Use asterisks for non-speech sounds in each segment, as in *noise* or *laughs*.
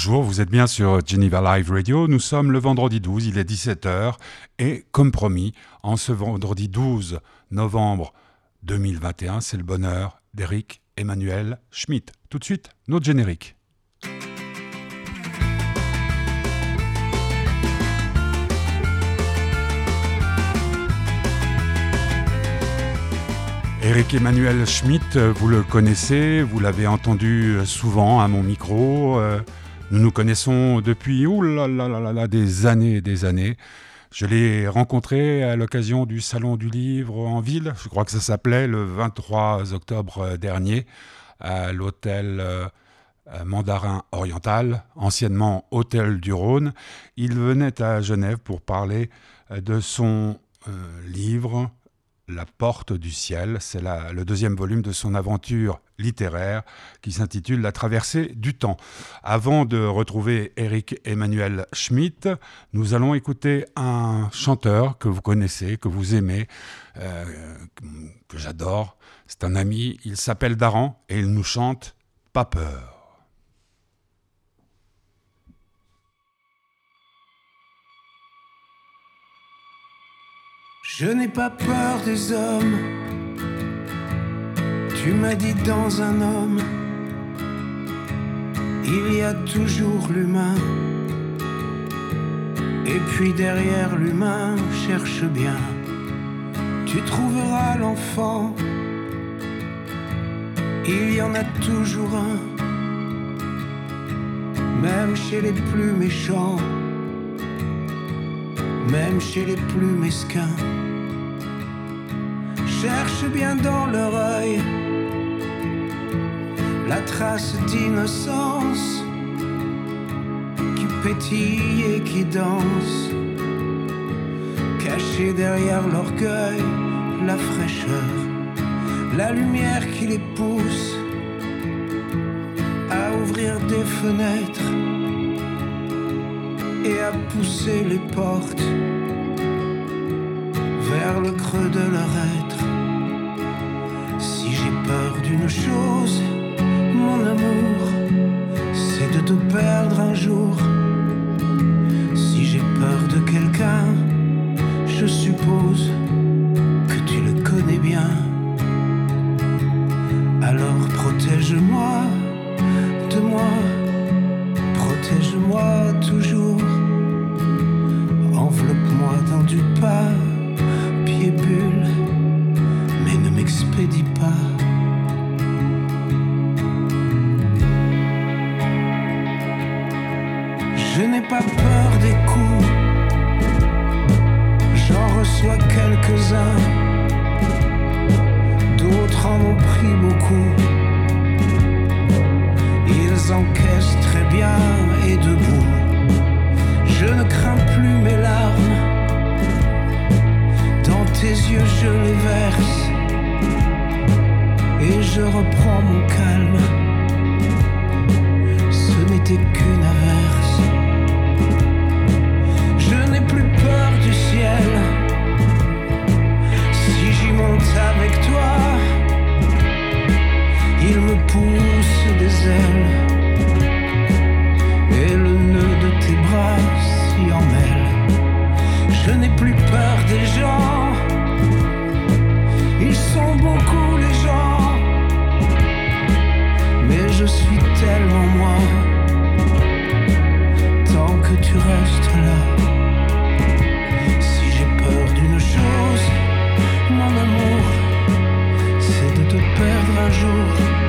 Bonjour, vous êtes bien sur Geneva Live Radio. Nous sommes le vendredi 12, il est 17h. Et comme promis, en ce vendredi 12 novembre 2021, c'est le bonheur d'Eric Emmanuel Schmitt. Tout de suite, notre générique. Eric Emmanuel Schmitt, vous le connaissez, vous l'avez entendu souvent à mon micro. Euh, nous nous connaissons depuis des années et des années. Je l'ai rencontré à l'occasion du Salon du Livre en ville, je crois que ça s'appelait le 23 octobre dernier, à l'hôtel euh, Mandarin Oriental, anciennement Hôtel du Rhône. Il venait à Genève pour parler euh, de son livre la porte du ciel, c'est le deuxième volume de son aventure littéraire qui s'intitule La traversée du temps. Avant de retrouver Eric Emmanuel Schmitt, nous allons écouter un chanteur que vous connaissez, que vous aimez, euh, que j'adore. C'est un ami, il s'appelle Daran et il nous chante Pas peur. Je n'ai pas peur des hommes. Tu m'as dit dans un homme, il y a toujours l'humain. Et puis derrière l'humain, cherche bien, tu trouveras l'enfant. Il y en a toujours un, même chez les plus méchants, même chez les plus mesquins cherche bien dans leur œil la trace d'innocence qui pétille et qui danse, cachée derrière l'orgueil, la fraîcheur, la lumière qui les pousse à ouvrir des fenêtres et à pousser les portes protège-moi de moi, protège-moi toujours. Enveloppe-moi dans du pas, pied tu restes là. perdre un jour.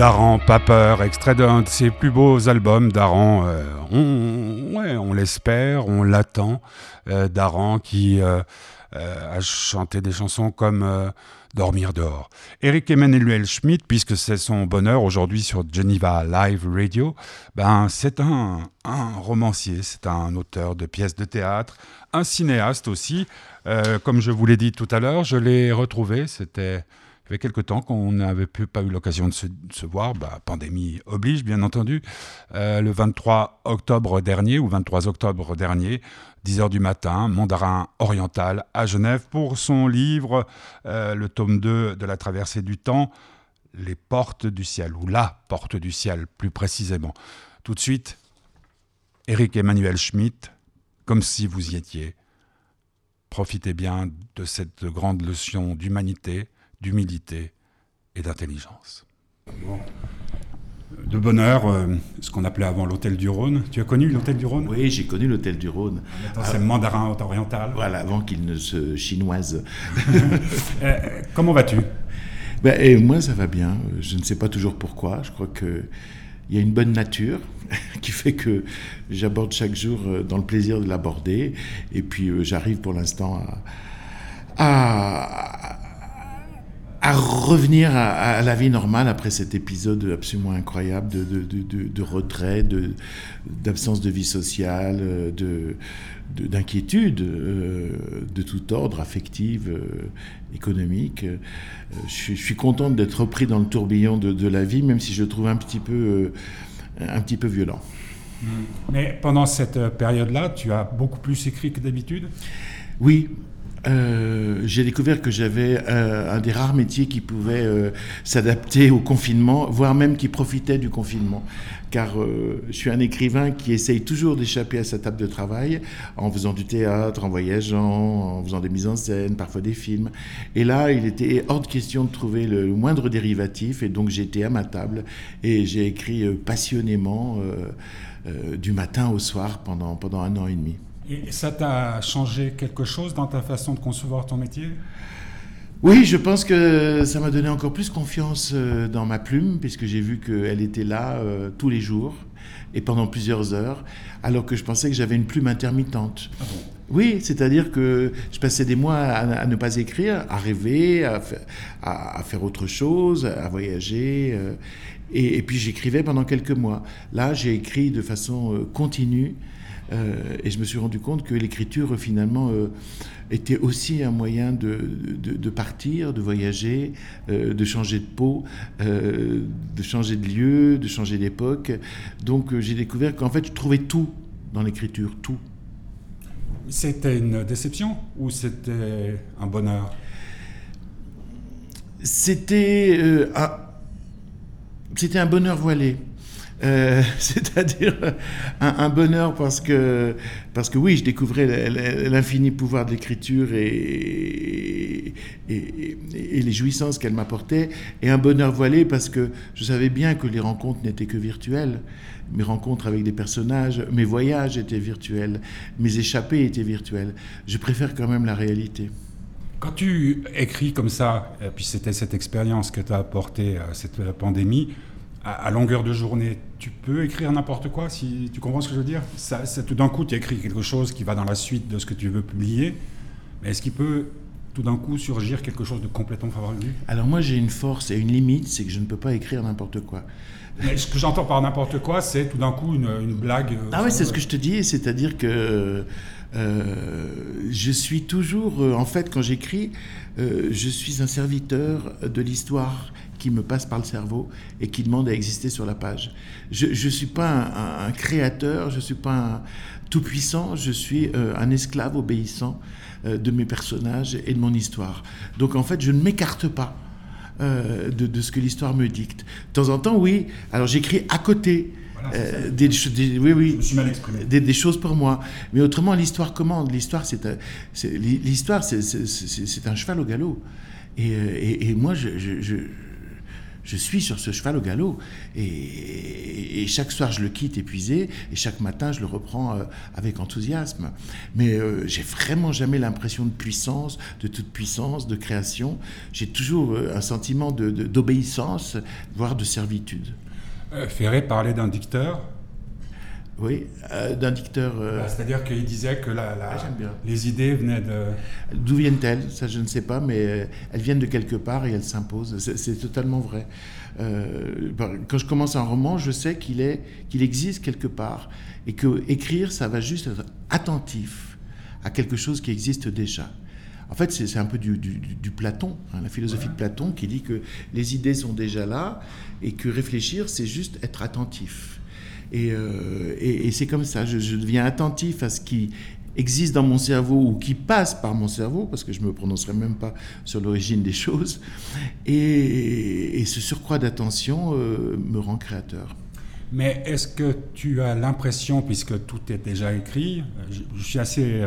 Daran, pas peur, extrait d'un de ses plus beaux albums. Daran, euh, on, ouais, on l'espère, on l'attend. Euh, Daran qui euh, a chanté des chansons comme dormir dehors. Eric Emmanuel Schmidt, puisque c'est son bonheur aujourd'hui sur Geneva Live Radio, ben c'est un, un romancier, c'est un auteur de pièces de théâtre, un cinéaste aussi. Euh, comme je vous l'ai dit tout à l'heure, je l'ai retrouvé, c'était avait quelque temps qu'on n'avait pas eu l'occasion de se, voir, bah, pandémie oblige bien entendu, euh, le 23 octobre dernier ou 23 octobre dernier, 10h du matin, Mandarin oriental à Genève pour son livre, euh, le tome 2 de la traversée du temps, Les portes du ciel, ou la porte du ciel plus précisément. Tout de suite, Eric Emmanuel Schmitt, comme si vous y étiez. Profitez bien de cette grande leçon d'humanité, d'humilité et d'intelligence. De bonheur, euh, ce qu'on appelait avant l'hôtel du Rhône. Tu as connu l'hôtel du Rhône? Oui, j'ai connu l'hôtel du Rhône. C'est mandarin oriental. Voilà, avant qu'il ne se chinoise. *laughs* Euh, comment vas-tu? Ben, et Moi, ça va bien. Je ne sais pas toujours pourquoi. Je crois qu'il y a une bonne nature *laughs* qui fait que j'aborde chaque jour euh, dans le plaisir de l'aborder. Et puis, j'arrive pour l'instant à à revenir à, la vie normale après cet épisode absolument incroyable de, de, de, de retrait, d'absence de, vie sociale, de, d'inquiétude euh, de tout ordre, affective, euh, économique. Euh, je, suis contente d'être repris dans le tourbillon de, la vie, même si je le trouve un petit peu, un petit peu violent. Mais pendant cette période-là, tu as beaucoup plus écrit que d'habitude? Oui, euh, j'ai découvert que j'avais euh, un des rares métiers qui pouvait euh, s'adapter au confinement, voire même qui profitait du confinement. Car je suis un écrivain qui essaye toujours d'échapper à sa table de travail en faisant du théâtre, en voyageant, en faisant des mises en scène, parfois des films. Et là, il était hors de question de trouver le, moindre dérivatif. Et donc j'étais à ma table et j'ai écrit passionnément du matin au soir pendant, pendant un an et demi. Et ça t'a changé quelque chose dans ta façon de concevoir ton métier? Oui, je pense que ça m'a donné encore plus confiance euh, dans ma plume, puisque j'ai vu qu'elle était là euh, tous les jours et pendant plusieurs heures, alors que je pensais que j'avais une plume intermittente. Ah oui, c'est-à-dire que je passais des mois à, ne pas écrire, à rêver, à, à, faire autre chose, à voyager. Euh, et, et, puis j'écrivais pendant quelques mois. Là, j'ai écrit de façon continue et je me suis rendu compte que l'écriture, finalement, euh, était aussi un moyen de, de, partir, de voyager, euh, de changer de peau, de changer de lieu, de changer d'époque. Donc j'ai découvert qu'en fait, je trouvais tout dans l'écriture, tout. C'était une déception ou c'était un bonheur? C'était c'était un bonheur voilé. Euh, *laughs* c'est-à-dire un, bonheur parce que, parce que oui, je découvrais l'infini pouvoir de l'écriture et, les jouissances qu'elle m'apportait, et un bonheur voilé parce que je savais bien que les rencontres n'étaient que virtuelles. Mes rencontres avec des personnages, mes voyages étaient virtuels, mes échappées étaient virtuelles. Je préfère quand même la réalité. Quand tu écris comme ça, et puis c'était cette expérience que tu as apportée à cette pandémie, à, longueur de journée, tu peux écrire n'importe quoi, si tu comprends ce que je veux dire? Ça, Tout d'un coup, tu écris quelque chose qui va dans la suite de ce que tu veux publier, mais est-ce qu'il peut tout d'un coup surgir quelque chose de complètement favorable Alors moi, j'ai une force et une limite, c'est que je ne peux pas écrire n'importe quoi. Mais ce que j'entends par n'importe quoi, c'est tout d'un coup une, blague. Euh, ah oui, c'est ce que je te dis, c'est-à-dire que euh, je suis toujours, euh, en fait, quand j'écris, je suis un serviteur de l'histoire qui me passe par le cerveau et qui demande à exister sur la page. Je ne suis pas un, créateur, je ne suis pas un tout-puissant, je suis euh, un esclave obéissant euh, de mes personnages et de mon histoire. Donc en fait, je ne m'écarte pas. Euh, de, ce que l'histoire me dicte. De temps en temps, oui. Alors j'écris à côté. des, oui, oui, des, des, choses pour moi. Mais autrement, l'histoire commande. L'histoire, c'est l'histoire, c'est un cheval au galop. Et, et, moi, je, je suis sur ce cheval au galop. Et, chaque soir, je le quitte épuisé, et chaque matin, je le reprends euh, avec enthousiasme. Mais euh, j'ai vraiment jamais l'impression de puissance, de toute puissance, de création. J'ai toujours euh, un sentiment d'obéissance, voire de servitude. Ferré parlait d'un dicteur Oui, euh, d'un dicteur. Bah, C'est-à-dire qu'il disait que la, la- Ah, les idées venaient de. D'où viennent-elles? Ça, je ne sais pas, mais euh, elles viennent de quelque part et elles s'imposent. C'est- totalement vrai. Euh, quand je commence un roman, je sais qu'il est, qu'il existe quelque part et que écrire, ça va juste être attentif à quelque chose qui existe déjà. En fait, c'est un peu du, du- du- du Platon, hein, la philosophie de Platon, qui dit que les idées sont déjà là et que réfléchir, c'est juste être attentif. Et, euh, et- c'est comme ça, je, deviens attentif à ce qui existe dans mon cerveau ou qui passe par mon cerveau, parce que je ne me prononcerai même pas sur l'origine des choses. Et, ce surcroît d'attention euh, me rend créateur. Mais est-ce que tu as l'impression, puisque tout est déjà écrit, euh, je, suis assez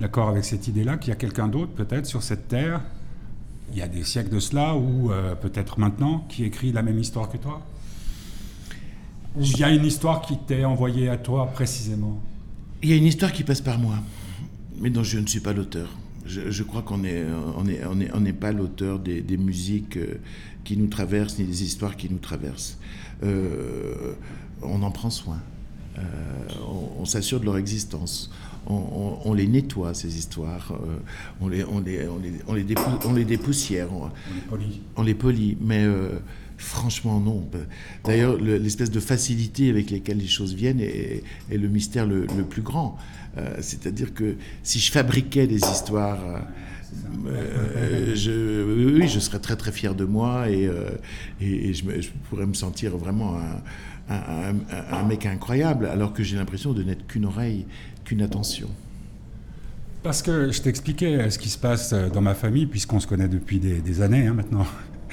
d'accord avec cette idée-là, qu'il y a quelqu'un d'autre peut-être sur cette terre, il y a des siècles de cela, ou peut-être maintenant, qui écrit la même histoire que toi? Il y a une histoire qui t'est envoyée à toi précisément Il y a une histoire qui passe par moi, mais dont je ne suis pas l'auteur. Je, je crois qu'on n'est on est, on est, on n'est pas l'auteur des, des musiques euh, qui nous traversent, ni des histoires qui nous traversent. Euh, on en prend soin. Euh, on, on s'assure de leur existence. On, on- on les nettoie, ces histoires. Euh, on, les, on, les, on, les, on, les dépou- on les dépoussière. On- est les polie, mais euh, franchement non. D'ailleurs, le- l'espèce de facilité avec laquelle les choses viennent est, le mystère le, plus grand. Euh, C'est-à-dire que si je fabriquais des histoires, euh, euh, je, oui, je serais très très fier de moi et, je, pourrais me sentir vraiment un, mec incroyable, alors que j'ai l'impression de n'être qu'une oreille, qu'une attention. Parce que je t'expliquais ce qui se passe dans ma famille, puisqu'on se connaît depuis des, des années hein, maintenant.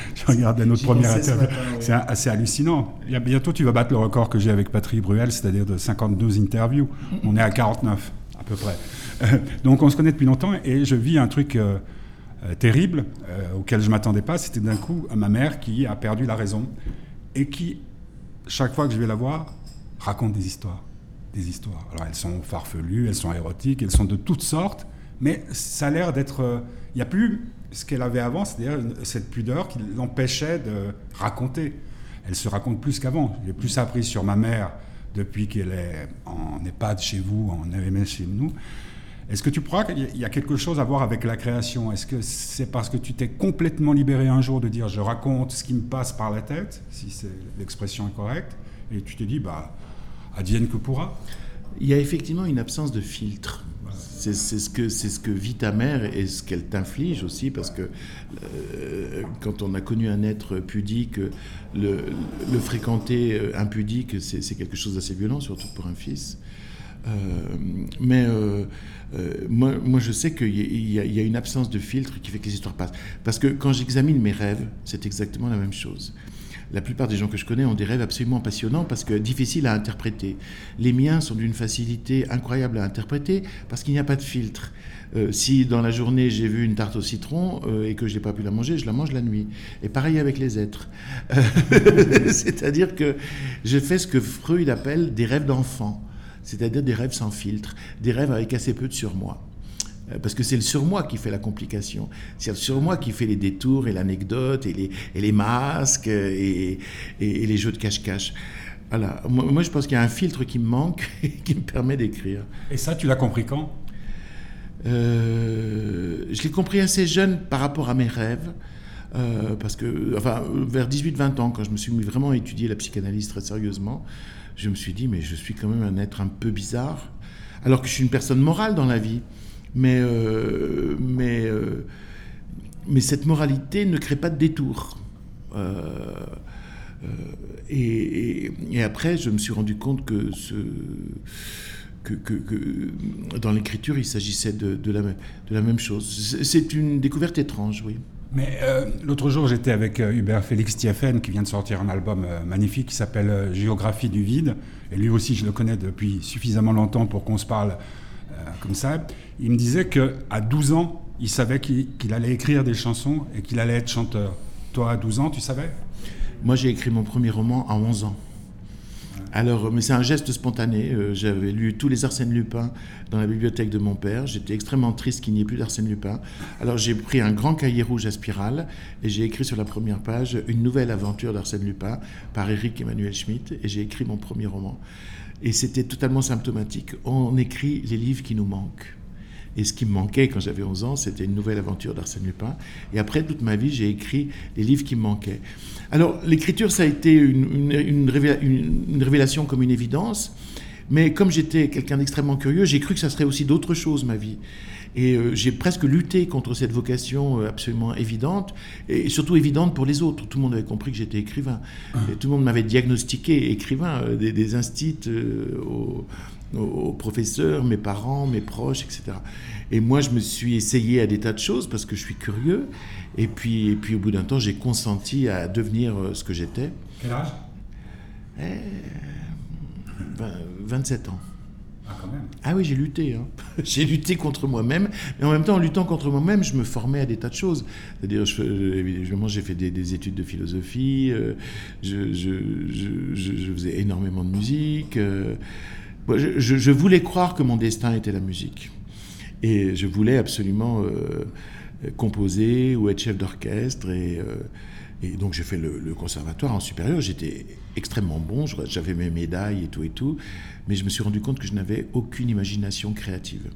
*laughs* Je regardais notre J'y première interview. C'est assez hallucinant. Bientôt, tu vas battre le record que j'ai avec Patrick Bruel, c'est-à-dire de 52 interviews. On est à 49, à peu près. Euh, Donc, on se connaît depuis longtemps et je vis un truc euh, euh, terrible euh, auquel je ne m'attendais pas. C'était d'un coup ma mère qui a perdu la raison et qui, chaque fois que je vais la voir, raconte des histoires. Des histoires. Alors, elles sont farfelues, elles sont érotiques, elles sont de toutes sortes, mais ça a l'air d'être. euh, Il n'y a plus ce qu'elle avait avant, c'est-à-dire cette pudeur qui l'empêchait de raconter. Elle se raconte plus qu'avant. J'ai plus appris sur ma mère depuis qu'elle est en EHPAD chez vous, en AMS chez nous. Est-ce que tu crois qu'il y a- quelque chose à voir avec la création? Est-ce que c'est parce que tu t'es complètement libéré un jour de dire je raconte ce qui me passe par la tête, si l'expression est correcte, et tu t'es dit bah advienne que pourra? Il y a effectivement une absence de filtre. C'est ce, que, c'est ce que vit ta mère et ce qu'elle t'inflige aussi, parce que euh, quand on a connu un être pudique, le, fréquenter euh, impudique, c'est quelque chose d'assez violent, surtout pour un fils. Euh, mais moi, je sais qu'il y, y a une absence de filtre qui fait que les histoires passent. Parce que quand j'examine mes rêves, c'est exactement la même chose. La plupart des gens que je connais ont des rêves absolument passionnants parce que difficiles à interpréter. Les miens sont d'une facilité incroyable à interpréter parce qu'il n'y a pas de filtre. Euh, si dans la journée j'ai vu une tarte au citron euh, et que je n'ai pas pu la manger, je la mange la nuit. Et pareil avec les êtres. Euh, *laughs* C'est-à-dire que je fais ce que Freud appelle des rêves d'enfant, c'est-à-dire des rêves sans filtre, des rêves avec assez peu de surmoi. Euh, Parce que c'est le surmoi qui fait la complication. C'est le surmoi qui fait les détours et l'anecdote et les, et les masques et, et- et les jeux de cache-cache. Voilà. Moi, moi, je pense qu'il y a un filtre qui me manque *laughs* et qui me permet d'écrire. Et ça, tu l'as compris quand? Euh, je l'ai compris assez jeune par rapport à mes rêves. euh, parce que, enfin, vers 18-20 ans, quand je me suis mis vraiment à étudier la psychanalyse très sérieusement, je me suis dit, mais je suis quand même un être un peu bizarre, alors que je suis une personne morale dans la vie. Mais, euh, mais, euh, mais cette moralité ne crée pas de détour. Euh, et, après, je me suis rendu compte que, dans l'écriture, il s'agissait de, la, de la même chose. C'est- une découverte étrange, oui. Mais l'autre jour, j'étais avec Hubert Félix Thieffen, qui vient de sortir un album magnifique qui s'appelle Géographie du vide. Et lui aussi, je le connais depuis suffisamment longtemps pour qu'on se parle comme ça. Il me disait qu'à 12 ans, il savait qu'il allait écrire des chansons et qu'il allait être chanteur. Toi, à 12 ans, tu savais? Moi, j'ai écrit mon premier roman à 11 ans. Alors, mais c'est un geste spontané. Euh, j'avais lu tous les Arsène Lupin dans la bibliothèque de mon père. J'étais extrêmement triste qu'il n'y ait plus d'Arsène Lupin. Alors, j'ai pris un grand cahier rouge à spirale et j'ai écrit sur la première page une nouvelle aventure d'Arsène Lupin par Eric Emmanuel Schmitt et j'ai écrit mon premier roman. Et c'était totalement symptomatique. On écrit les livres qui nous manquent. Et ce qui me manquait quand j'avais 11 ans, c'était une nouvelle aventure d'Arsène Lupin. Et après toute ma vie, j'ai écrit les livres qui me manquaient. Alors, l'écriture, ça a été une, révélation comme une évidence. Mais comme j'étais quelqu'un d'extrêmement curieux, j'ai cru que ça serait aussi d'autres choses, ma vie. Et euh, j'ai presque lutté contre cette vocation euh, absolument évidente, et surtout évidente pour les autres. Tout le monde avait compris que j'étais écrivain. Et tout le monde m'avait diagnostiqué écrivain, euh, des, des instits aux, aux, professeurs, mes parents, mes proches, etc. Et moi, je me suis essayé à des tas de choses parce que je suis curieux. Et puis, et puis au bout d'un temps, j'ai consenti à devenir euh, ce que j'étais. Quel âge? 27 ans. Ah, quand même. Ah oui, j'ai lutté. Hein. *laughs* j'ai lutté contre moi-même. Mais en même temps, en luttant contre moi-même, je me formais à des tas de choses. C'est-à-dire, évidemment, j'ai fait des, études de philosophie. Euh, je, je, je, faisais énormément de musique. Euh, je, voulais croire que mon destin était la musique. Et je voulais absolument euh, composer ou être chef d'orchestre. Et, euh, donc j'ai fait le, conservatoire en supérieur. J'étais extrêmement bon, j'avais mes médailles et tout et tout. Mais je me suis rendu compte que je n'avais aucune imagination créative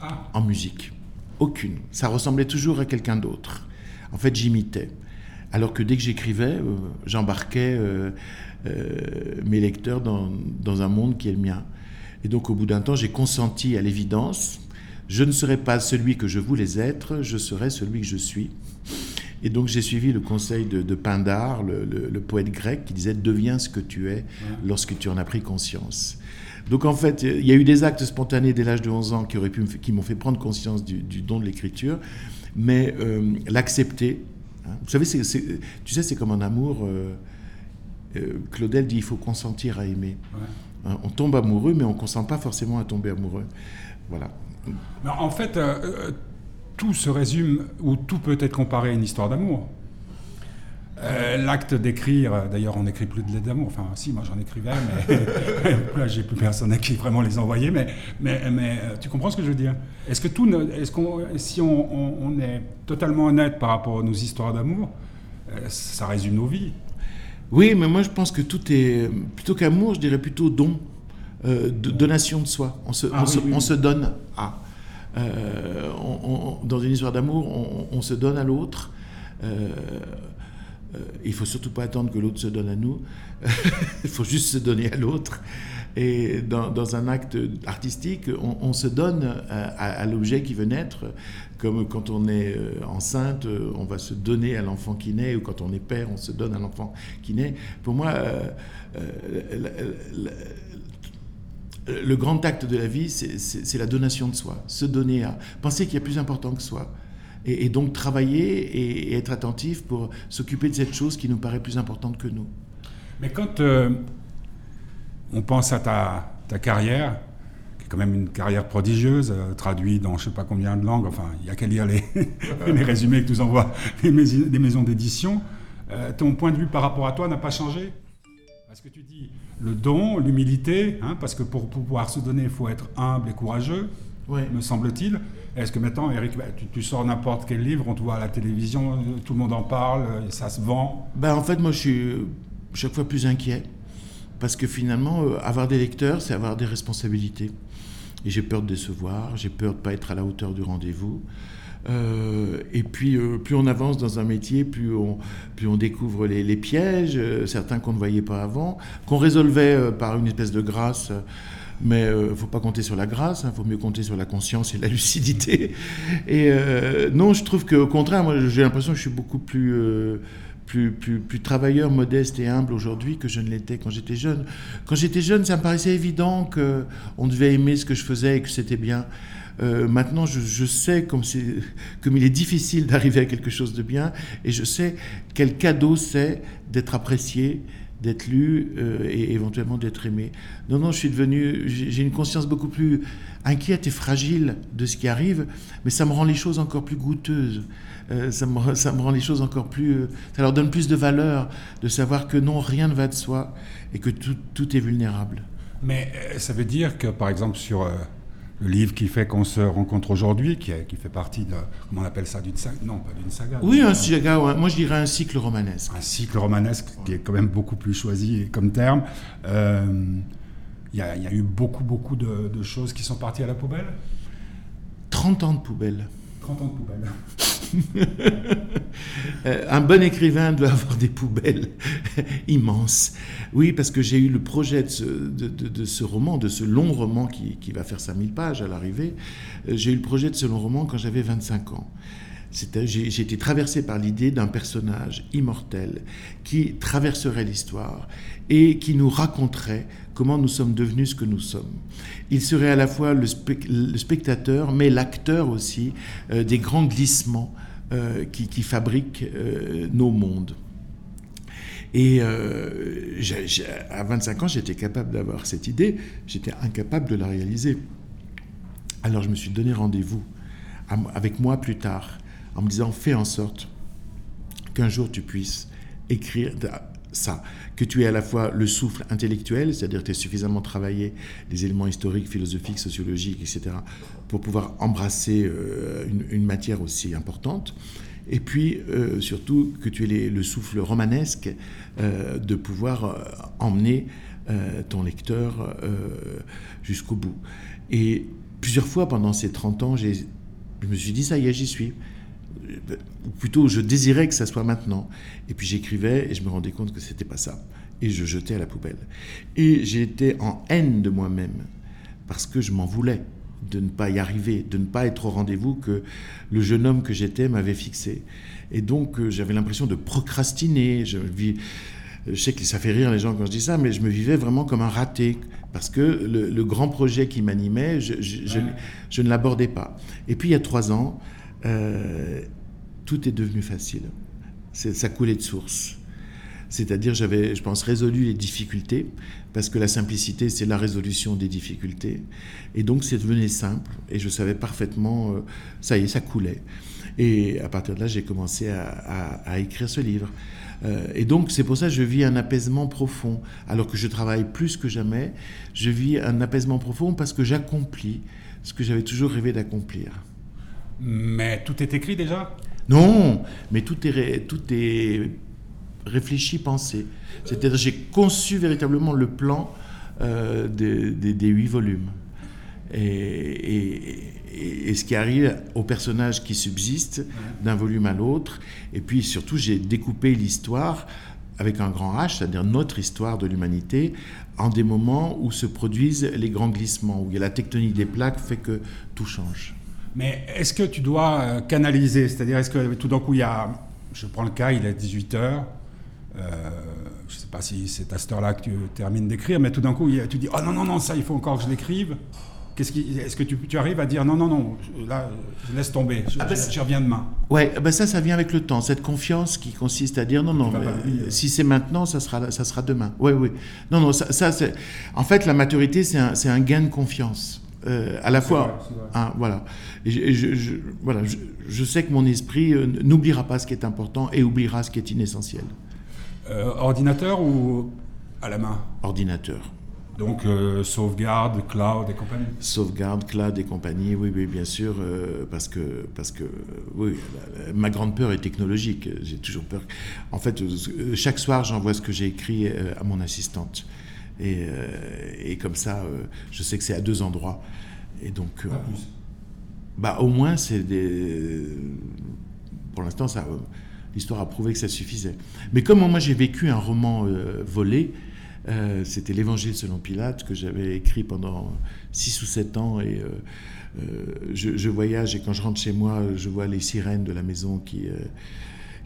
ah. en musique. Aucune. Ça ressemblait toujours à quelqu'un d'autre. En fait, j'imitais. Alors que dès que j'écrivais, euh, j'embarquais mes lecteurs dans, dans, un monde qui est le mien. Et donc au bout d'un temps, j'ai consenti à l'évidence, je ne serai pas celui que je voulais être, je serai celui que je suis. Et donc j'ai suivi le conseil de, Pindare, le, poète grec, qui disait Deviens ce que tu es lorsque tu en as pris conscience. Donc en fait, il y a eu des actes spontanés dès l'âge de 11 ans qui, auraient pu qui m'ont fait prendre conscience du, don de l'écriture, mais euh, l'accepter. Hein. Vous savez, tu sais, c'est comme un amour. Euh, euh, Claudel dit il faut consentir à aimer. Hein, on tombe amoureux, mais on ne consent pas forcément à tomber amoureux. Voilà. en fait, euh, euh, tout se résume, ou tout peut être comparé à une histoire d'amour. Euh, l'acte d'écrire, d'ailleurs, on n'écrit plus de lettres d'amour. Enfin, si, moi j'en écrivais, mais *laughs* *laughs* là j'ai plus personne à qui vraiment les envoyer. Mais, mais, mais tu comprends ce que je veux dire? Est-ce que tout, qu'on, si on, on, est totalement honnête par rapport à nos histoires d'amour, ça résume nos vies. Oui, mais moi je pense que tout est, plutôt qu'amour, je dirais plutôt don, euh, de, donation de soi. On se, ah on, se donne à. Euh, dans une histoire d'amour, on, se donne à l'autre. Euh, il faut surtout pas attendre que l'autre se donne à nous. *laughs* il faut juste se donner à l'autre. Et dans, un acte artistique, on, se donne à, l'objet qui veut naître, comme quand on est euh, enceinte, euh, on va se donner à l'enfant qui naît, ou quand on est père, on se donne à l'enfant qui naît. Pour moi, euh, le grand acte de la vie, c'est la donation de soi, se donner à, penser qu'il y a plus important que soi. Et, donc travailler et, être attentif pour s'occuper de cette chose qui nous paraît plus importante que nous. Mais quand on pense à ta, ta, carrière, qui est quand même une carrière prodigieuse, euh, traduite dans je ne sais pas combien de langues, enfin, il n'y a qu'à lire les, *laughs* les, résumés que nous envoient les, maisons d'édition. Euh, ton point de vue par rapport à toi n'a pas changé? Parce que tu dis le don, l'humilité, hein, parce que pour, pouvoir se donner, il faut être humble et courageux, me semble-t-il. Est-ce que maintenant, Eric, bah, tu, sors n'importe quel livre, on te voit à la télévision, tout le monde en parle, ça se vend ben, En fait, moi, je suis chaque fois plus inquiet. Parce que finalement, euh, avoir des lecteurs, c'est avoir des responsabilités. Et j'ai peur de décevoir, j'ai peur de ne pas être à la hauteur du rendez-vous. Euh, et puis, euh, plus on avance dans un métier, plus on, plus on découvre les, pièges, certains qu'on ne voyait pas avant, qu'on résolvait par une espèce de grâce. Mais il ne faut pas compter sur la grâce, il hein, faut mieux compter sur la conscience et la lucidité. Et non, je trouve qu'au contraire, moi, j'ai l'impression que je suis beaucoup plus plus, plus, plus travailleur, modeste et humble aujourd'hui que je ne l'étais quand j'étais jeune. Quand j'étais jeune, ça me paraissait évident qu'on devait aimer ce que je faisais et que c'était bien. Euh, maintenant, je, je, sais comme, comme il est difficile d'arriver à quelque chose de bien et je sais quel cadeau c'est d'être apprécié d'être lu euh, et éventuellement d'être aimé. Non, non, je suis devenu, j'ai une conscience beaucoup plus inquiète et fragile de ce qui arrive, mais ça me rend les choses encore plus goûteuses. Euh, ça, me, *laughs* ça, me, rend les choses encore plus... Euh, ça leur donne plus de valeur de savoir que non, rien ne va de soi et que tout, tout est vulnérable. Mais ça veut dire que, par exemple, sur le livre qui fait qu'on se rencontre aujourd'hui, qui, qui, fait partie de, comment on appelle ça, d'une saga? Non, pas d'une saga. Oui, un saga, moi je dirais un cycle romanesque. Un cycle romanesque qui est quand même beaucoup plus choisi comme terme. Euh, il y, y, a eu beaucoup, beaucoup de, de, choses qui sont parties à la poubelle? 30 ans de poubelle. 30 ans de poubelle. *laughs* Euh, un bon écrivain doit avoir des poubelles *laughs* immenses. Oui, parce que j'ai eu le projet de ce, roman, de ce long roman qui, qui va faire 5000 pages à l'arrivée. Euh, j'ai eu le projet de ce long roman quand j'avais 25 ans. J'ai été traversé par l'idée d'un personnage immortel qui traverserait l'histoire et qui nous raconterait comment nous sommes devenus ce que nous sommes. Il serait à la fois le, spe le spectateur, mais l'acteur aussi euh, des grands glissements euh, qui, fabriquent euh, nos mondes. Et euh, à 25 ans, j'étais capable d'avoir cette idée, j'étais incapable de la réaliser. Alors je me suis donné rendez-vous avec moi plus tard en me disant fais en sorte qu'un jour tu puisses écrire ça, que tu aies à la fois le souffle intellectuel, c'est-à-dire que tu aies suffisamment travaillé les éléments historiques, philosophiques, sociologiques, etc., pour pouvoir embrasser euh, une, matière aussi importante, et puis euh, surtout que tu aies le souffle romanesque euh, de pouvoir emmener ton lecteur jusqu'au bout. Et plusieurs fois pendant ces 30 ans, je me suis dit, ça y est, j'y suis ou plutôt je désirais que ça soit maintenant. Et puis j'écrivais et je me rendais compte que c'était pas ça. Et je jetais à la poubelle. Et j'étais en haine de moi-même parce que je m'en voulais de ne pas y arriver, de ne pas être au rendez-vous que le jeune homme que j'étais m'avait fixé. Et donc euh, j'avais l'impression de procrastiner. Je, vis, je sais que ça fait rire les gens quand je dis ça, mais je me vivais vraiment comme un raté parce que le, le grand projet qui m'animait, je, je, je, je ne l'abordais pas. Et puis il y a trois ans, euh, tout est devenu facile. ça coulait de source. C'est-à-dire, j'avais, je pense, résolu les difficultés, parce que la simplicité, c'est la résolution des difficultés. Et donc, c'est devenu simple, et je savais parfaitement, euh, ça y est, ça coulait. Et à partir de là, j'ai commencé à, écrire ce livre. Euh, et donc, c'est pour ça que je vis un apaisement profond. Alors que je travaille plus que jamais, je vis un apaisement profond parce que j'accomplis ce que j'avais toujours rêvé d'accomplir. Mais tout est écrit déjà? Non, mais tout est, tout est réfléchi, pensé. C'est-à-dire j'ai conçu véritablement le plan euh, des, huit volumes. Et, ce qui arrive aux personnages qui subsistent d'un volume à l'autre. Et puis surtout, j'ai découpé l'histoire avec un grand H, c'est-à-dire notre histoire de l'humanité, en des moments où se produisent les grands glissements, où la tectonique des plaques fait que tout change. Mais est-ce que tu dois euh, canaliser? C'est-à-dire, est-ce que tout d'un coup, il y a. Je prends le cas, il est 18h. Euh, je ne sais pas si c'est à cette heure-là que tu termines d'écrire, mais tout d'un coup, tu dis Oh non, non, non, ça, il faut encore que je l'écrive. Est-ce qui, est que tu, tu, arrives à dire non, non, non, là, je laisse tomber, je, ah ben, je, je reviens demain? Ouais, ben ça, ça vient avec le temps. Cette confiance qui consiste à dire non, non, si c'est maintenant, ça sera, ça sera demain. Oui, oui. Non, non, ça, ça c'est. En fait, la maturité, c'est un, un gain de confiance. Euh, à la fois, vrai. Hein, voilà. Et je, je, voilà, je, sais que mon esprit euh, n'oubliera pas ce qui est important et oubliera ce qui est inessentiel. Euh, ordinateur ou à la main? Ordinateur. Donc euh, sauvegarde, cloud et compagnie? Sauvegarde, cloud et compagnie, oui, oui, bien sûr, euh, parce que, parce que, oui, la, la, ma grande peur est technologique. J'ai toujours peur. En fait, chaque soir, j'envoie ce que j'ai écrit à mon assistante, et, euh, et comme ça, euh, je sais que c'est à deux endroits, et donc. Pas plus. Bah, au moins, c'est des. Pour l'instant, ça, l'histoire a prouvé que ça suffisait. Mais comme moi, j'ai vécu un roman volé. Euh, c'était l'Évangile selon Pilate que j'avais écrit pendant 6 ou 7 ans et euh, euh, je, je, voyage et quand je rentre chez moi, je vois les sirènes de la maison qui,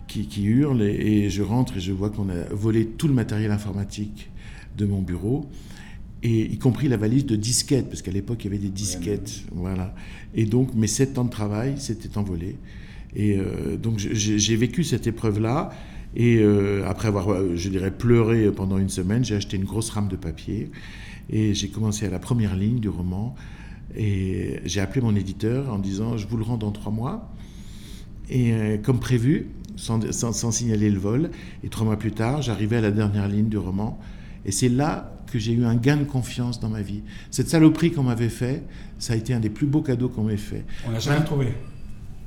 qui, qui, hurlent et, et, je rentre et je vois qu'on a volé tout le matériel informatique de mon bureau et y compris la valise de disquettes parce qu'à l'époque il y avait des disquettes voilà et donc mes 7 ans de travail s'étaient envolés et donc j'ai vécu cette épreuve là Et euh, après avoir, euh, je dirais, pleuré pendant une semaine, j'ai acheté une grosse rame de papier et j'ai commencé à la première ligne du roman. Et j'ai appelé mon éditeur en disant Je vous le rends dans trois mois. Et euh, comme prévu, sans, sans, signaler le vol, et trois mois plus tard, j'arrivais à la dernière ligne du roman. Et c'est là que j'ai eu un gain de confiance dans ma vie. Cette saloperie qu'on m'avait fait, ça a été un des plus beaux cadeaux qu'on m'ait fait. On n'a jamais trouvé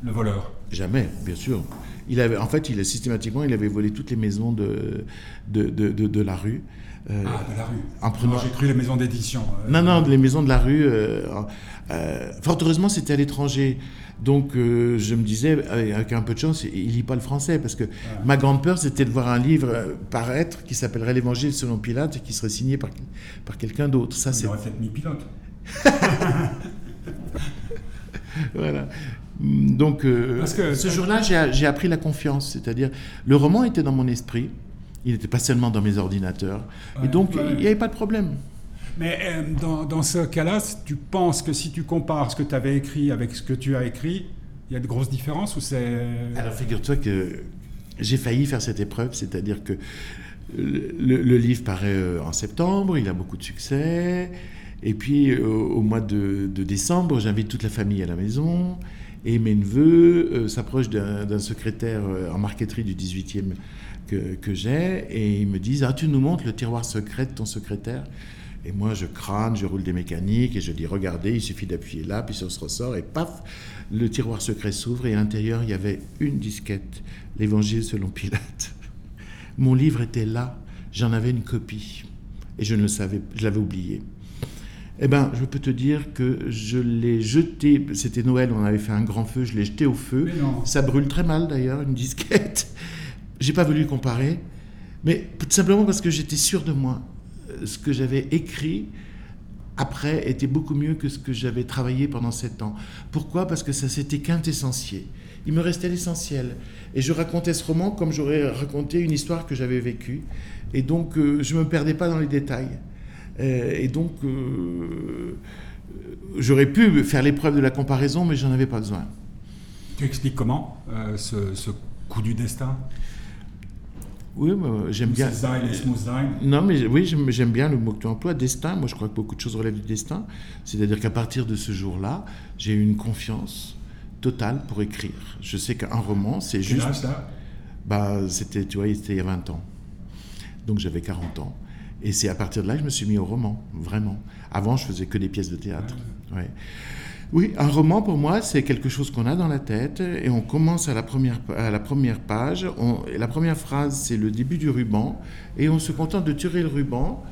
le voleur Jamais, bien sûr. Il avait, en fait, il systématiquement, il avait volé toutes les maisons de, de, de, de, la rue. Euh, ah, de la rue. J'ai cru les maisons d'édition. Euh. Non, non, les maisons de la rue. Euh, fort heureusement, c'était à l'étranger. Donc, je me disais, avec un peu de chance, il lit pas le français. Parce que ma grande peur, c'était de voir un livre paraître qui s'appellerait L'Évangile selon Pilate et qui serait signé par, par quelqu'un d'autre. Ça, c'est. aurait fait mi-pilote. *laughs* voilà. Donc, euh, ce jour-là, j'ai appris la confiance. C'est-à-dire, le roman était dans mon esprit. Il n'était pas seulement dans mes ordinateurs. et donc, il n'y avait pas de problème. Mais euh, dans, dans, ce cas-là, tu penses que si tu compares ce que tu avais écrit avec ce que tu as écrit, il y a de grosses différences ou c'est... Alors, figure-toi que j'ai failli faire cette épreuve, c'est-à-dire que le, livre paraît euh, en septembre, il a beaucoup de succès. Et puis, au, mois de, de décembre, j'invite toute la famille à la maison. Et mes neveux euh, s'approchent d'un secrétaire euh, en marqueterie du 18e que, que j'ai et ils me disent Ah, tu nous montres le tiroir secret de ton secrétaire Et moi, je crâne, je roule des mécaniques et je dis Regardez, il suffit d'appuyer là, puis ça se ressort, et paf, le tiroir secret s'ouvre et à l'intérieur, il y avait une disquette, l'Évangile selon Pilate. *laughs* Mon livre était là, j'en avais une copie et je ne le savais, je l'avais oublié. Eh bien, je peux te dire que je l'ai jeté. C'était Noël, on avait fait un grand feu, je l'ai jeté au feu. Ça brûle très mal d'ailleurs, une disquette. *laughs* J'ai pas voulu comparer, mais tout simplement parce que j'étais sûr de moi. Ce que j'avais écrit après était beaucoup mieux que ce que j'avais travaillé pendant sept ans. Pourquoi? Parce que ça s'était quintessentiel. Il me restait l'essentiel. Et je racontais ce roman comme j'aurais raconté une histoire que j'avais vécue. Et donc, euh, je ne me perdais pas dans les détails. Euh, et donc, euh, j'aurais pu faire l'épreuve de la comparaison, mais j'en avais pas besoin. Tu expliques comment euh, ce, coup du destin? Oui, j'aime bien. Non, mais oui, j'aime bien le mot que tu emploies, destin. Moi, je crois que beaucoup de choses relèvent du destin. C'est-à-dire qu'à partir de ce jour-là, j'ai eu une confiance totale pour écrire. Je sais qu'un roman, c'est juste. ça bah, c'était, tu vois, c'était il y a 20 ans. Donc j'avais 40 ans. Et c'est à partir de là que je me suis mis au roman, vraiment. Avant, je faisais que des pièces de théâtre. Oui, un roman pour moi, c'est quelque chose qu'on a dans la tête et on commence à la première, à la première page. la première phrase, c'est le début du ruban et on se contente de tirer le ruban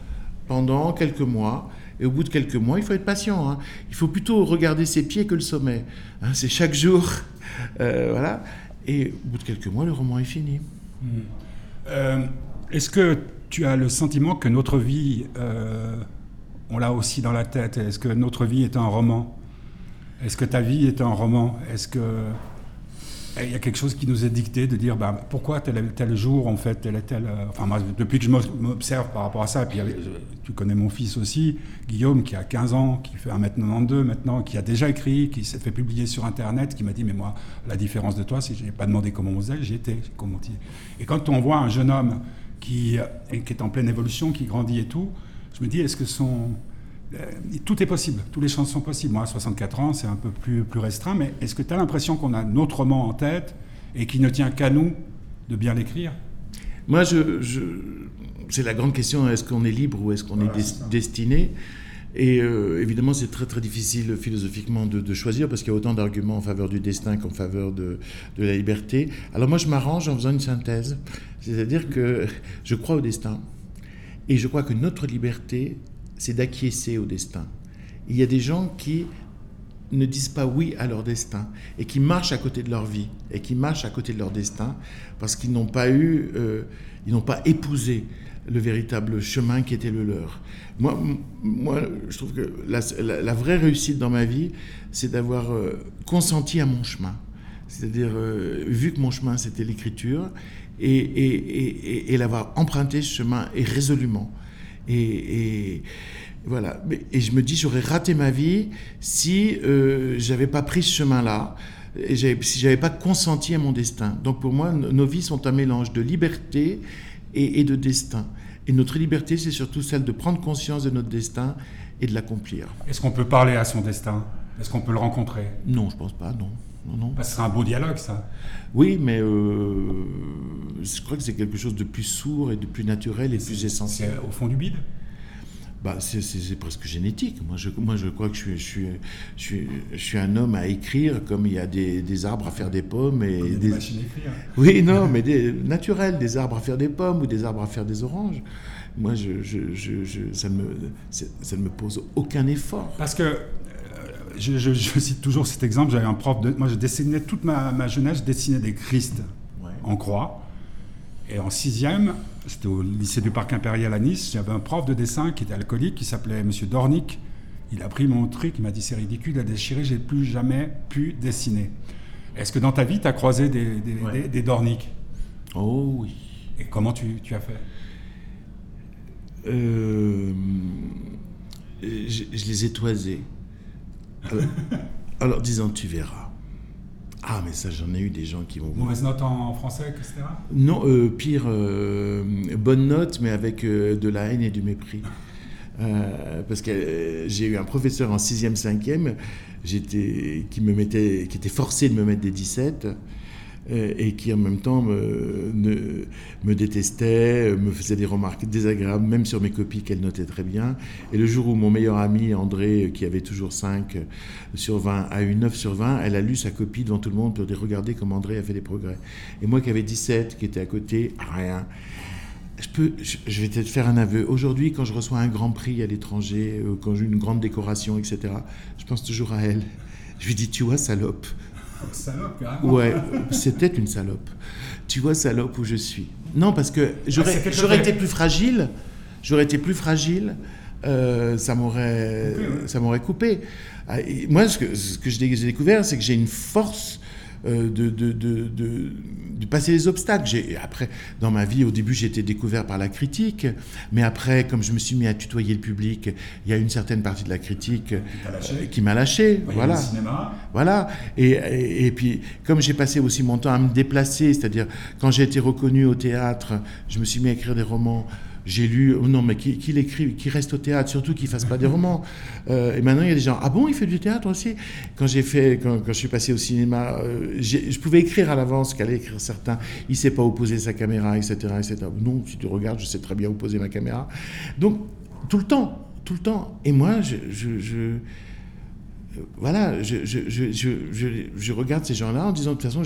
pendant quelques mois. Et au bout de quelques mois, il faut être patient. Hein. Il faut plutôt regarder ses pieds que le sommet. Hein. c'est chaque jour. *laughs* Euh, voilà. Et au bout de quelques mois, le roman est fini. Hmm. Euh, est-ce que tu as le sentiment que notre vie, euh, on l'a aussi dans la tête Est-ce que notre vie est un roman? Est-ce que ta vie est un roman? Est-ce que il y a quelque chose qui nous est dicté de dire bah, pourquoi tel, tel jour en fait tel tel euh, enfin moi depuis que je m'observe par rapport à ça et puis tu connais mon fils aussi Guillaume qui a 15 ans qui fait 1m92 maintenant qui a déjà écrit qui s'est fait publier sur internet qui m'a dit mais moi la différence de toi c'est que je n'ai pas demandé comment on faisait j'y étais comment et quand on voit un jeune homme qui, qui est en pleine évolution, qui grandit et tout, je me dis, est-ce que son... Euh, tout est possible, tous les champs sont possibles. Moi, à 64 ans, c'est un peu plus, plus restreint, mais est-ce que tu as l'impression qu'on a notre roman en tête et qu'il ne tient qu'à nous de bien l'écrire? Moi, je, je... c'est la grande question, est-ce qu'on est libre ou est-ce qu'on est, destiné? Et euh, évidemment, c'est très très difficile philosophiquement de, de choisir parce qu'il y a autant d'arguments en faveur du destin qu'en faveur de, de, la liberté. Alors moi, je m'arrange en faisant une synthèse. C'est-à-dire que je crois au destin et je crois que notre liberté, c'est d'acquiescer au destin. Il y a des gens qui ne disent pas oui à leur destin et qui marchent à côté de leur vie et qui marchent à côté de leur destin parce qu'ils n'ont pas eu, euh, ils n'ont pas épousé le véritable chemin qui était le leur. Moi, moi je trouve que la, vraie réussite dans ma vie, c'est d'avoir euh, consenti à mon chemin. C'est-à-dire, euh, vu que mon chemin, c'était l'écriture, et, et, l'avoir emprunté ce chemin et résolument. Et, voilà. Et je me dis, j'aurais raté ma vie si euh, j'avais pas pris ce chemin-là. et si j'avais pas consenti à mon destin. Donc pour moi, nos vies sont un mélange de liberté et, de destin. Et notre liberté, c'est surtout celle de prendre conscience de notre destin et de l'accomplir. Est-ce qu'on peut parler à son destin? Est-ce qu'on peut le rencontrer? Non, je pense pas, non. Non. Bah, ce serait un beau dialogue, ça. Oui, mais euh, je crois que c'est quelque chose de plus sourd et de plus naturel et plus essentiel. au fond du bide? Bah, c'est presque génétique. Moi je, moi, je crois que je suis, je, suis, je, suis, je suis un homme à écrire comme il y a des, des arbres à faire des pommes. Et des, des, machines à écrire. Oui, non, mais des naturels, des arbres à faire des pommes ou des arbres à faire des oranges. Moi, je, ça, ne me, ça ne me pose aucun effort. Parce que, je, cite toujours cet exemple, j'avais un prof de... Moi, je dessinais toute ma, ma jeunesse, je dessinais des Christ en croix. Et en sixième, c'était au lycée du Parc Impérial à Nice, j'avais un prof de dessin qui était alcoolique, qui s'appelait Monsieur Dornick. Il a pris mon truc, il m'a dit c'est ridicule, il a déchiré, j'ai plus jamais pu dessiner. Est-ce que dans ta vie, tu as croisé des, des, Dornick Oh oui. Et comment tu, tu as fait? Euh, je, les ai toisés. Alors, alors disant, tu verras. Ah, mais ça, j'en ai eu des gens qui vont. Mauvaise note en français, etc. Non, euh, pire, euh, bonne note, mais avec euh, de la haine et du mépris. parce que j'ai eu un professeur en 6e, 5e qui, me mettait, qui était forcé de me mettre des 17 euh, et qui en même temps me, détestait, me faisait des remarques désagréables, même sur mes copies qu'elle notait très bien. Et le jour où mon meilleur ami, André, qui avait toujours 5 sur 20, a eu 9 sur 20, elle a lu sa copie devant tout le monde pour dire Regardez comme André a fait des progrès. Et moi qui avais 17, qui était à côté, rien. Je, peux, je, vais peut-être faire un aveu. Aujourd'hui, quand je reçois un grand prix à l'étranger, euh, quand j'ai une grande décoration, etc., je pense toujours à elle. Je lui dis, tu vois, salope, Salope, Ouais, c'était une salope. Tu vois, salope, où je suis. Non, parce que j'aurais ah, été plus fragile. J'aurais été plus fragile. Euh, ça m'aurait ça m'aurait coupé. Ah, moi, ce que, ce que j'ai découvert, c'est que j'ai une force de, de, de, de, passer les obstacles. Après, dans ma vie, au début, j'ai été découvert par la critique, mais après, comme je me suis mis à tutoyer le public, il y a une certaine partie de la critique qui m'a lâché. voilà. Voilà. Et, et, puis, comme j'ai passé aussi mon temps à me déplacer, c'est-à-dire quand j'ai été reconnu au théâtre, je me suis mis à écrire des romans j'ai lu, oh non, mais qu'il écrit, qu'il reste au théâtre, surtout qu'il fasse pas des romans. Euh, et maintenant, il y a des gens, ah bon, il fait du théâtre aussi? Quand j'ai fait, quand, je suis passé au cinéma, euh, je pouvais écrire à l'avance qu'allait écrire certains. Il sait pas où poser sa caméra, etc., etc. Non, si tu regardes, je sais très bien où poser ma caméra. Donc, tout le temps, tout le temps. Et moi, je, je, voilà, je, je, regarde ces gens-là en disant, de toute façon,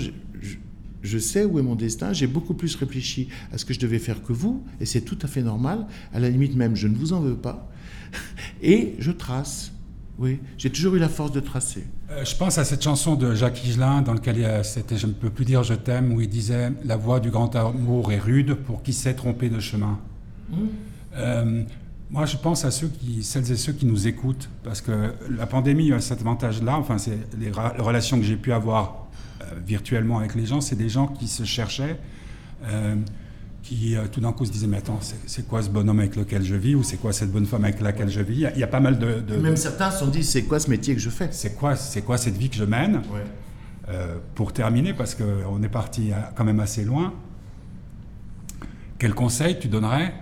je sais où est mon destin, j'ai beaucoup plus réfléchi à ce que je devais faire que vous, et c'est tout à fait normal. À la limite même, je ne vous en veux pas. *laughs* Et je trace. Oui, j'ai toujours eu la force de tracer. Euh, je pense à cette chanson de Jacques Higelin, dans laquelle c'était Je ne peux plus dire je t'aime, où il disait La voix du grand amour est rude pour qui s'est trompé de chemin. Mmh. Euh, moi, je pense à ceux qui, celles et ceux qui nous écoutent, parce que la pandémie a cet avantage-là, enfin, c'est les relations que j'ai pu avoir virtuellement avec les gens, c'est des gens qui se cherchaient, euh, qui euh, tout d'un coup se disaient Mais attends, c'est quoi ce bonhomme avec lequel je vis Ou c'est quoi cette bonne femme avec laquelle je vis? Il y, a, pas mal de. Même certains se sont dit C'est quoi ce métier que je fais? C'est quoi, quoi cette vie que je mène? Pour terminer, parce qu'on est parti quand même assez loin, quel conseil tu donnerais?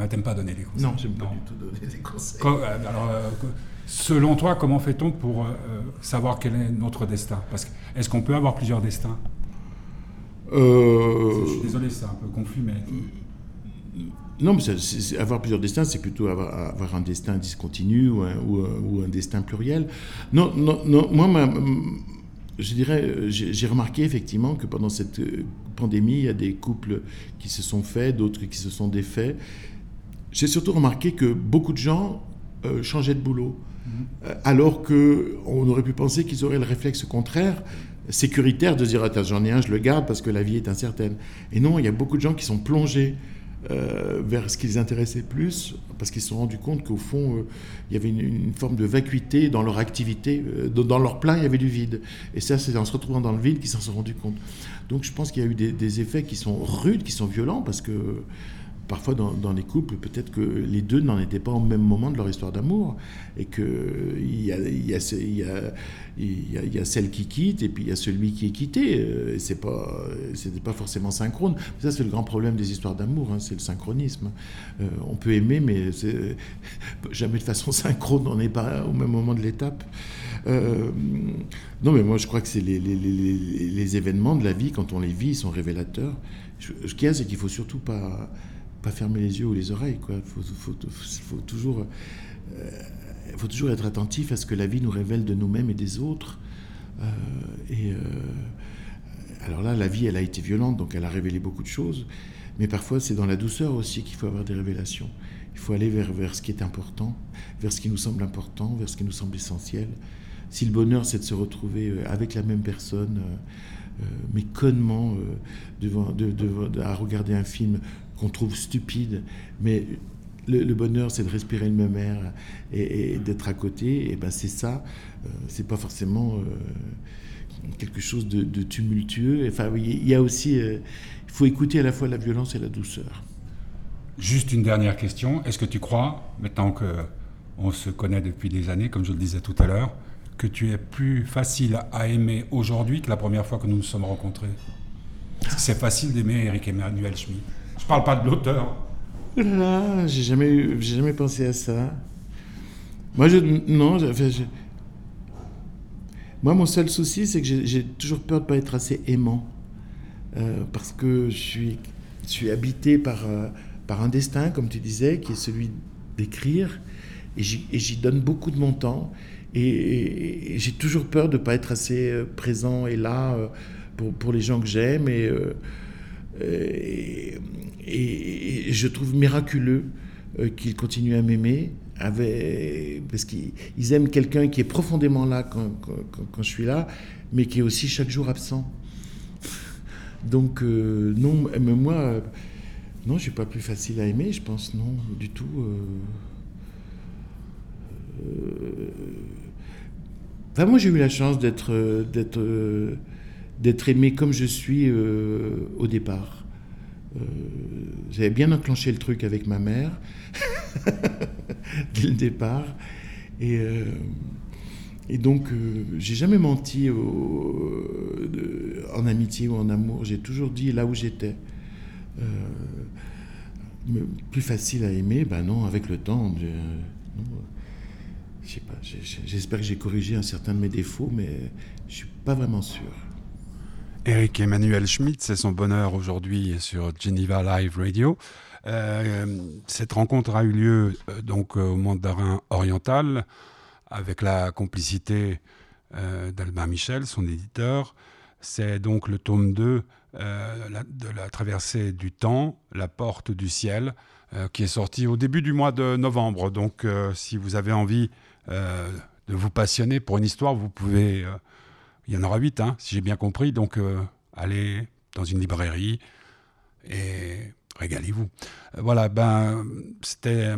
Tu T'aimes pas donner des conseils. Non, j'aime pas du tout donner des conseils. alors, Selon toi, comment fait-on pour euh, savoir quel est notre destin? Parce que, Est-ce qu'on peut avoir plusieurs destins euh... Je suis désolé, c'est un peu confus, mais... Non, mais avoir plusieurs destins, c'est plutôt avoir, un destin discontinu ou un, ou, un, destin pluriel. Non, non, non moi, je dirais, j'ai remarqué effectivement que pendant cette pandémie, il y a des couples qui se sont faits, d'autres qui se sont défaits. J'ai surtout remarqué que beaucoup de gens euh, changeaient de boulot. Euh, alors qu'on aurait pu penser qu'ils auraient le réflexe contraire, sécuritaire, de dire Attends, j'en ai un, je le garde parce que la vie est incertaine. Et non, il y a beaucoup de gens qui sont plongés euh, vers ce qui les intéressait plus, parce qu'ils se sont rendus compte qu'au fond, euh, il y avait une, forme de vacuité dans leur activité. dans leur plein, il y avait du vide. Et ça, c'est en se retrouvant dans le vide qu'ils s'en sont rendus compte. Donc je pense qu'il y a eu des, des, effets qui sont rudes, qui sont violents, parce que parfois dans, les couples, peut-être que les deux n'en étaient pas au même moment de leur histoire d'amour, et qu'il y a, y, a, y, a, y a celle qui quitte, et puis il y a celui qui est quitté. Euh, et c'est pas, pas forcément synchrone. Ça, c'est le grand problème des histoires d'amour, hein, c'est le synchronisme. Euh, on peut aimer, mais *laughs* jamais de façon synchrone, on n'est pas au même moment de l'étape. Euh, non, mais moi, je crois que c'est les, les, les, les, événements de la vie, quand on les vit, ils sont révélateurs. Ce qu'il y a, c'est qu'il faut surtout pas pas fermer les yeux ou les oreilles. Il faut, faut, toujours, euh, faut toujours être attentif à ce que la vie nous révèle de nous-mêmes et des autres. Euh, et euh, alors là, la vie, elle a été violente, donc elle a révélé beaucoup de choses. Mais parfois, c'est dans la douceur aussi qu'il faut avoir des révélations. Il faut aller vers, vers ce qui est important, vers ce qui nous semble important, vers ce qui nous semble essentiel. Si le bonheur, c'est de se retrouver avec la même personne, mais connement, devant, de, à regarder un film qu'on trouve stupide, mais le, bonheur, c'est de respirer le même air et, d'être à côté. Et ben c'est ça. Euh, c'est pas forcément euh, quelque chose de, tumultueux. Enfin, il y a aussi, euh, il faut écouter à la fois la violence et la douceur. Juste une dernière question. Est-ce que tu crois, maintenant que on se connaît depuis des années, comme je le disais tout à l'heure, que tu es plus facile à aimer aujourd'hui que la première fois que nous nous sommes rencontrés C'est facile d'aimer Eric Emmanuel Schmitt je parle pas de l'auteur. Là, j'ai jamais, j'ai jamais pensé à ça. Moi, je, non, moi, mon seul souci, c'est que j'ai toujours peur de pas être assez aimant, euh, parce que je suis, je suis habité par, euh, par un destin, comme tu disais, qui est celui d'écrire, et j'y donne beaucoup de mon temps, et, j'ai toujours peur de pas être assez euh, présent et là pour, pour les gens que j'aime, et et, et, je trouve miraculeux euh, qu'ils continuent à m'aimer, parce qu'ils aiment quelqu'un qui est profondément là quand, quand, je suis là, mais qui est aussi chaque jour absent. Donc, euh, non, mais moi, non, je suis pas plus facile à aimer, je pense, non, du tout. Euh, enfin, moi, j'ai eu la chance d'être, d'être aimé comme je suis au départ. Euh, j'avais bien enclenché le truc avec ma mère *laughs* dès le départ. Et, euh, donc, euh, j'ai jamais menti en amitié ou en amour. J'ai toujours dit là où j'étais. plus facile à aimer, ben non, avec le temps. Sais pas, j'espère que j'ai corrigé un certain de mes défauts, mais je suis pas vraiment sûr. Eric Emmanuel Schmitt, c'est son bonheur aujourd'hui sur Geneva Live Radio. Euh, cette rencontre a eu lieu euh, donc au Mandarin oriental avec la complicité euh, Michel, son éditeur. C'est donc le tome 2 de la traversée du temps, la porte du ciel, qui est sorti au début du mois de novembre. Donc si vous avez envie de vous passionner pour une histoire, vous pouvez il y en aura huit, hein, si j'ai bien compris. Donc, euh, allez dans une librairie et régalez-vous. Euh, voilà, ben, c'était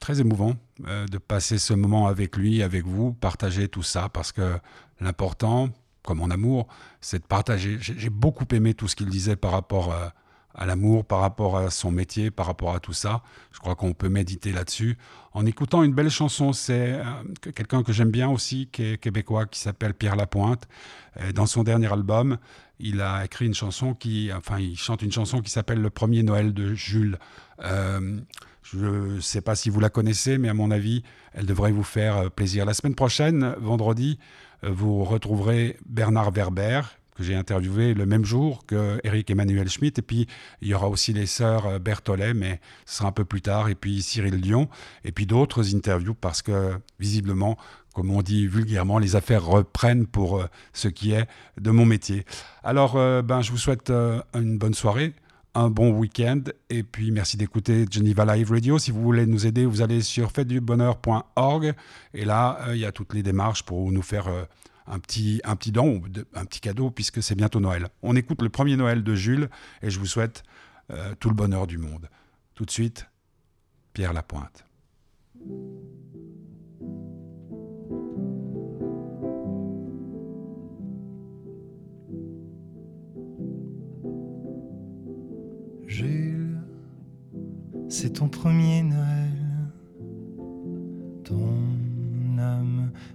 très émouvant euh, de passer ce moment avec lui, avec vous, partager tout ça, parce que l'important, comme en amour, c'est de partager. J'ai beaucoup aimé tout ce qu'il disait par rapport à à l'amour, par rapport à son métier, par rapport à tout ça. Je crois qu'on peut méditer là-dessus. En écoutant une belle chanson, c'est euh, quelqu'un que j'aime bien aussi, qui est québécois, qui s'appelle Pierre Lapointe. dans son dernier album, il a écrit une chanson qui, enfin, il chante une chanson qui s'appelle Le premier Noël de Jules. Euh, je ne sais pas si vous la connaissez, mais à mon avis, elle devrait vous faire euh, plaisir. La semaine prochaine, vendredi, vous retrouverez Bernard Werber, que j'ai interviewé le même jour que Eric Emmanuel Schmitt. Et puis, il y aura aussi les sœurs euh, Berthollet, mais ce sera un peu plus tard. Et puis, Cyril Dion. Et puis, d'autres interviews parce que, visiblement, comme on dit vulgairement, les affaires reprennent pour euh, ce qui est de mon métier. Alors, euh, ben, je vous souhaite une bonne soirée un bon week-end et puis merci d'écouter Geneva Live Radio. Si vous voulez nous aider, vous allez sur faitdubonheur.org et là, il y a toutes les démarches pour nous faire un petit, un don, un petit cadeau, puisque c'est bientôt Noël. On écoute le premier Noël de Jules, et je vous souhaite euh, tout le bonheur du monde. Tout de suite, Pierre Lapointe. Jules, c'est ton premier Noël.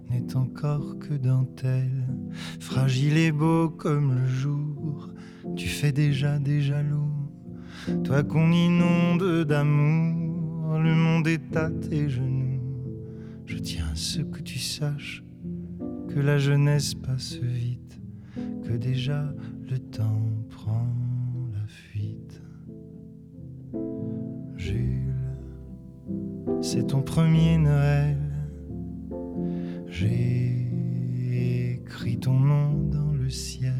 N'est encore que dentelle, fragile et beau comme le jour. Tu fais déjà des jaloux, toi qu'on inonde d'amour, le monde est à tes genoux. Je tiens à ce que tu saches que la jeunesse passe vite, que déjà le temps prend la fuite. Jules, c'est ton premier Noël. J'ai écrit ton nom dans le ciel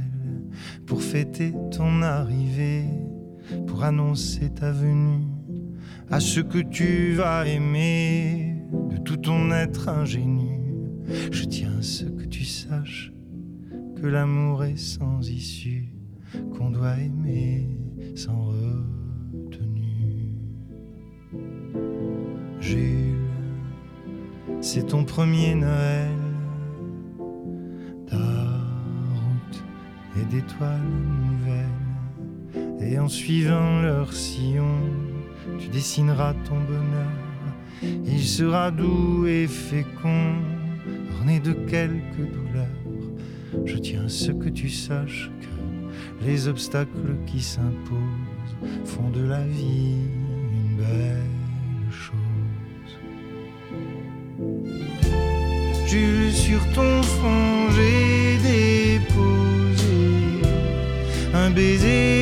pour fêter ton arrivée, pour annoncer ta venue à ce que tu vas aimer de tout ton être ingénu. Je tiens à ce que tu saches que l'amour est sans issue, qu'on doit aimer sans retenue. C'est ton premier Noël. Ta route est d'étoiles nouvelles. Et en suivant leur sillon, tu dessineras ton bonheur. Il sera doux et fécond, orné de quelques douleurs. Je tiens à ce que tu saches que les obstacles qui s'imposent font de la vie une belle chose. Jules, sur ton front, j'ai déposé un baiser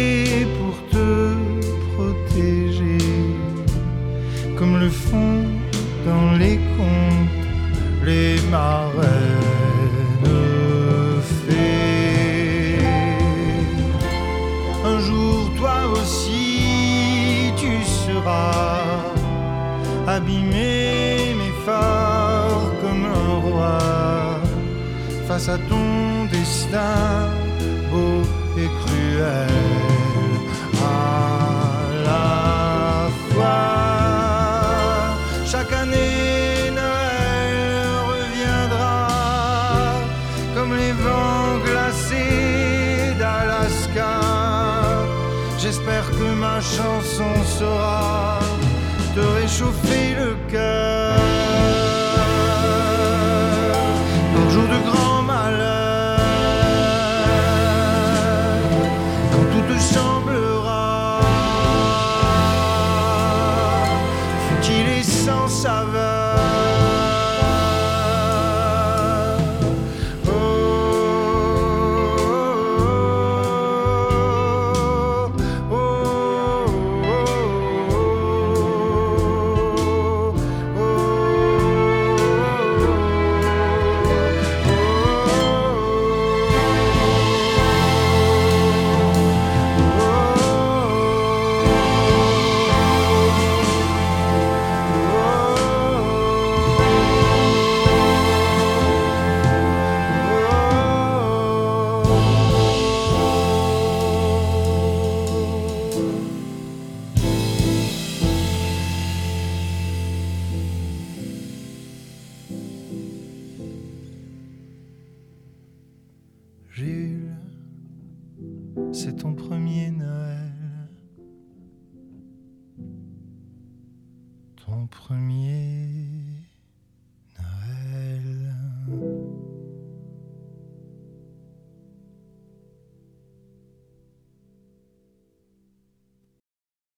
face à ton destin beau et cruel. À la fois, chaque année, Noël reviendra comme les vents glacés d'Alaska. J'espère que ma chanson saura te réchauffer le cœur.